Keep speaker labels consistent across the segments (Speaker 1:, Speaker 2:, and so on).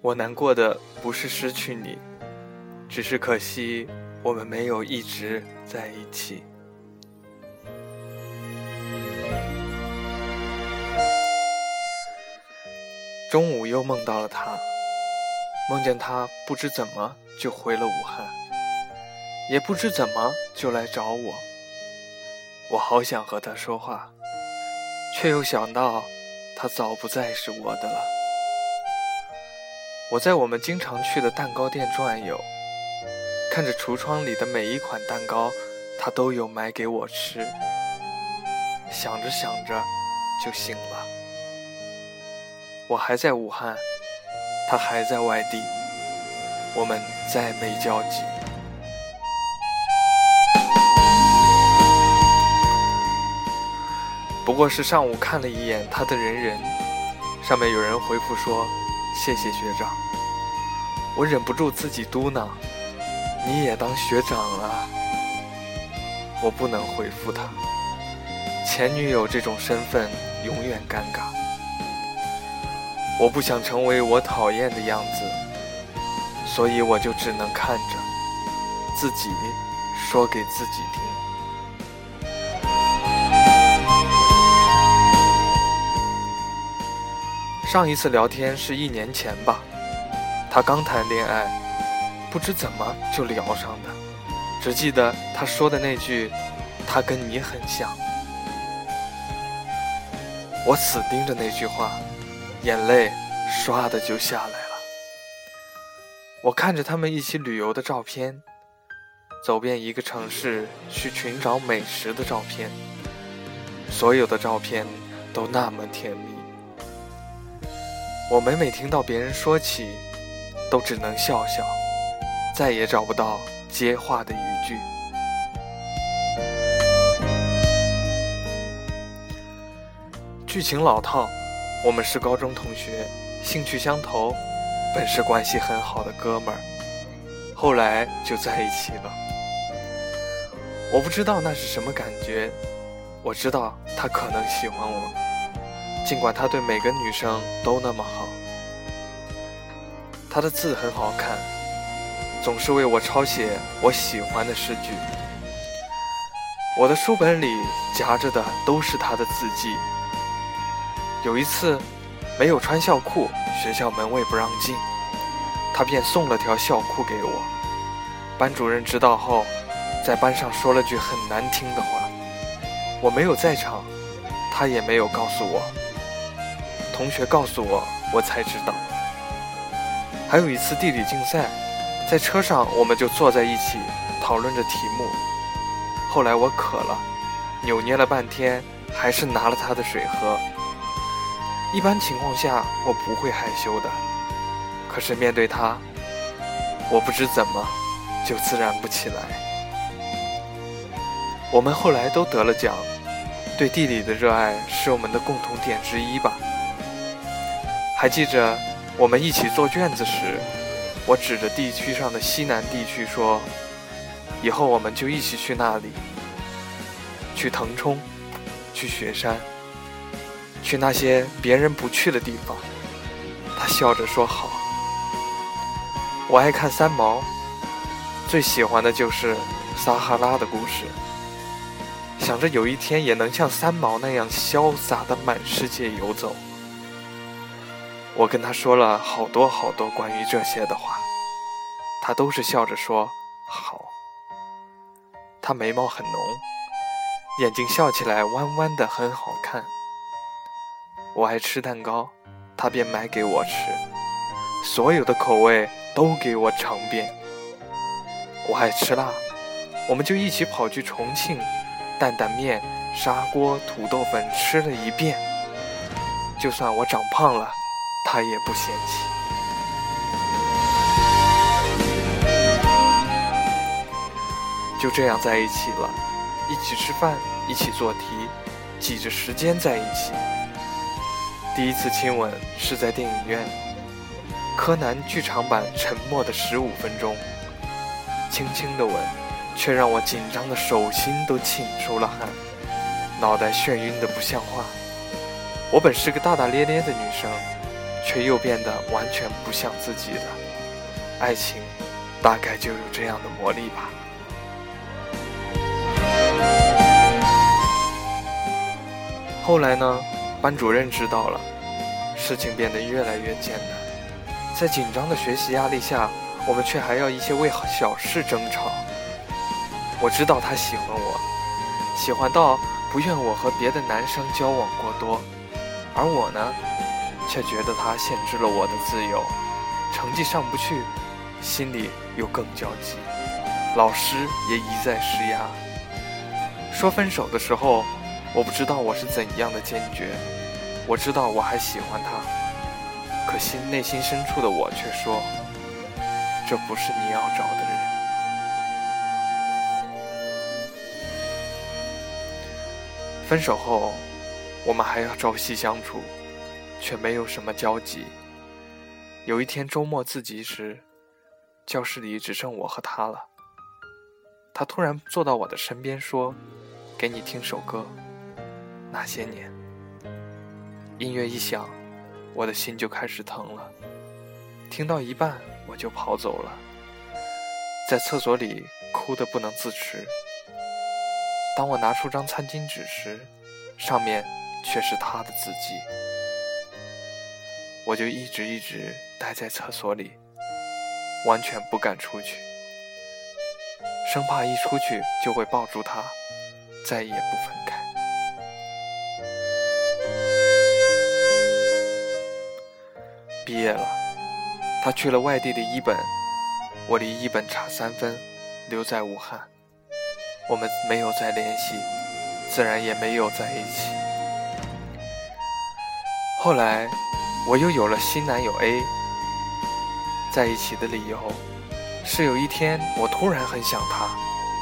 Speaker 1: 我难过的不是失去你，只是可惜我们没有一直在一起。中午又梦到了他，梦见他不知怎么就回了武汉，也不知怎么就来找我。我好想和他说话，却又想到他早不再是我的了。我在我们经常去的蛋糕店转悠，看着橱窗里的每一款蛋糕，他都有买给我吃。想着想着，就醒了。我还在武汉，他还在外地，我们再没交集。不过是上午看了一眼他的人人，上面有人回复说。谢谢学长，我忍不住自己嘟囔：“你也当学长了。”我不能回复他，前女友这种身份永远尴尬。我不想成为我讨厌的样子，所以我就只能看着自己说给自己听。上一次聊天是一年前吧，他刚谈恋爱，不知怎么就聊上的，只记得他说的那句：“他跟你很像。”我死盯着那句话，眼泪唰的就下来了。我看着他们一起旅游的照片，走遍一个城市去寻找美食的照片，所有的照片都那么甜蜜。我每每听到别人说起，都只能笑笑，再也找不到接话的语句。剧情老套，我们是高中同学，兴趣相投，本是关系很好的哥们儿，后来就在一起了。我不知道那是什么感觉，我知道他可能喜欢我。尽管他对每个女生都那么好，他的字很好看，总是为我抄写我喜欢的诗句。我的书本里夹着的都是他的字迹。有一次，没有穿校裤，学校门卫不让进，他便送了条校裤给我。班主任知道后，在班上说了句很难听的话，我没有在场，他也没有告诉我。同学告诉我，我才知道。还有一次地理竞赛，在车上我们就坐在一起讨论着题目。后来我渴了，扭捏了半天，还是拿了他的水喝。一般情况下我不会害羞的，可是面对他，我不知怎么就自然不起来。我们后来都得了奖，对地理的热爱是我们的共同点之一吧。还记着我们一起做卷子时，我指着地区上的西南地区说：“以后我们就一起去那里，去腾冲，去雪山，去那些别人不去的地方。”他笑着说：“好。”我爱看三毛，最喜欢的就是撒哈拉的故事，想着有一天也能像三毛那样潇洒的满世界游走。我跟他说了好多好多关于这些的话，他都是笑着说好。他眉毛很浓，眼睛笑起来弯弯的，很好看。我爱吃蛋糕，他便买给我吃，所有的口味都给我尝遍。我爱吃辣，我们就一起跑去重庆，担担面、砂锅、土豆粉吃了一遍。就算我长胖了。他也不嫌弃，就这样在一起了，一起吃饭，一起做题，挤着时间在一起。第一次亲吻是在电影院，柯南剧场版《沉默的十五分钟》，轻轻的吻，却让我紧张的手心都沁出了汗，脑袋眩晕的不像话。我本是个大大咧咧的女生。却又变得完全不像自己的。爱情，大概就有这样的魔力吧。后来呢，班主任知道了，事情变得越来越艰难。在紧张的学习压力下，我们却还要一些为小事争吵。我知道他喜欢我，喜欢到不愿我和别的男生交往过多，而我呢，却觉得他限制了我的自由，成绩上不去，心里又更焦急，老师也一再施压。说分手的时候。我不知道我是怎样的坚决，我知道我还喜欢他，可心内心深处的我却说，这不是你要找的人。分手后，我们还要朝夕相处，却没有什么交集。有一天周末自习时，教室里只剩我和他了。他突然坐到我的身边说：“给你听首歌。”那些年，音乐一响，我的心就开始疼了。听到一半，我就跑走了，在厕所里哭得不能自持。当我拿出张餐巾纸时，上面却是他的字迹。我就一直一直待在厕所里，完全不敢出去，生怕一出去就会抱住他，再也不分开。毕业了，他去了外地的一本，我离一本差三分，留在武汉。我们没有再联系，自然也没有在一起。后来，我又有了新男友 A。在一起的理由是有一天我突然很想他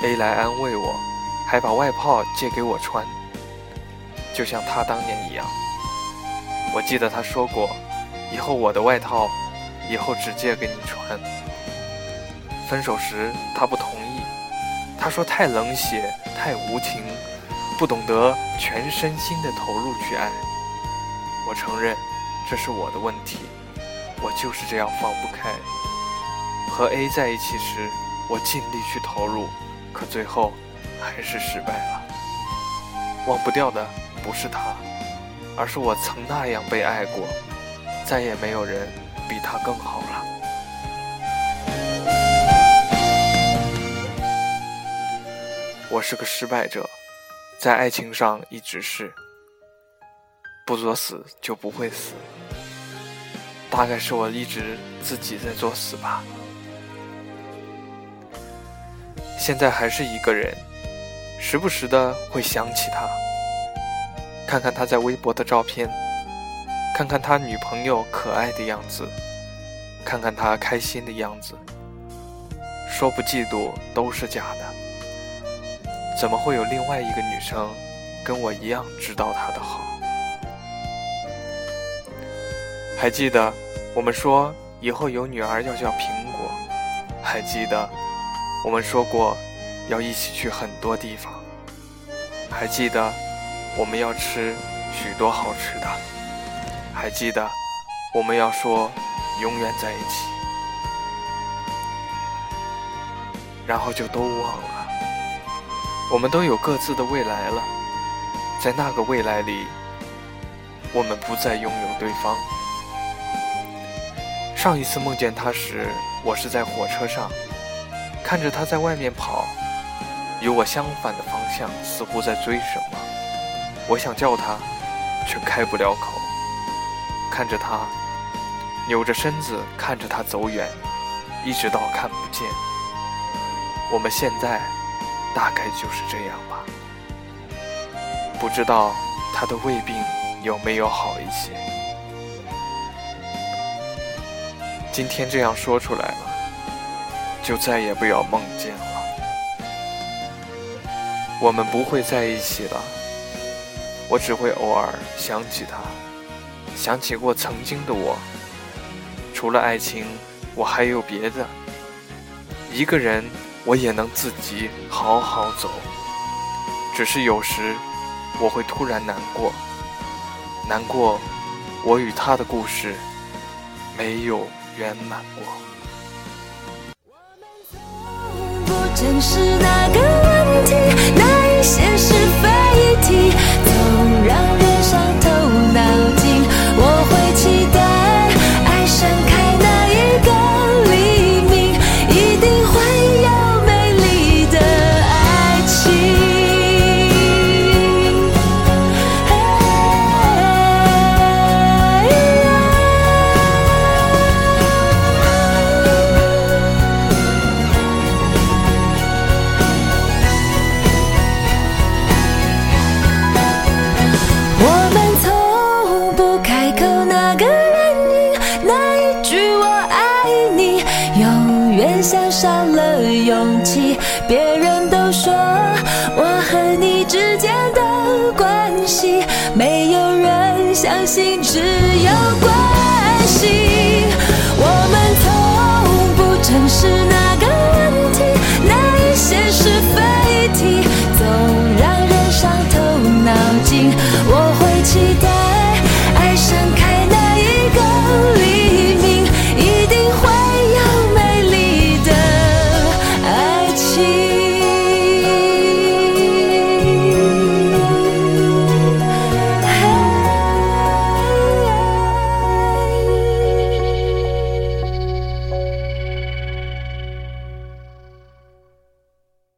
Speaker 1: ，A 来安慰我，还把外套借给我穿，就像他当年一样。我记得他说过。以后我的外套，以后只借给你穿。分手时他不同意，他说太冷血，太无情，不懂得全身心的投入去爱。我承认，这是我的问题，我就是这样放不开。和 A 在一起时，我尽力去投入，可最后还是失败了。忘不掉的不是他，而是我曾那样被爱过。再也没有人比他更好了。我是个失败者，在爱情上一直是不作死就不会死。大概是我一直自己在作死吧。现在还是一个人，时不时的会想起他，看看他在微博的照片。看看他女朋友可爱的样子，看看他开心的样子，说不嫉妒都是假的。怎么会有另外一个女生跟我一样知道他的好？还记得我们说以后有女儿要叫苹果，还记得我们说过要一起去很多地方，还记得我们要吃许多好吃的。还记得，我们要说永远在一起，然后就都忘了。我们都有各自的未来了，在那个未来里，我们不再拥有对方。上一次梦见他时，我是在火车上，看着他在外面跑，与我相反的方向，似乎在追什么。我想叫他，却开不了口。看着他，扭着身子看着他走远，一直到看不见。我们现在大概就是这样吧。不知道他的胃病有没有好一些。今天这样说出来了，就再也不要梦见了。我们不会在一起了，我只会偶尔想起他。想起过曾经的我，除了爱情，我还有别的。一个人，我也能自己好好走。只是有时，我会突然难过，难过，我与他的故事没有圆满过。
Speaker 2: 不正视那个问题，那一些是非之间的关系，没有人相信只有关系。我们从不诚实。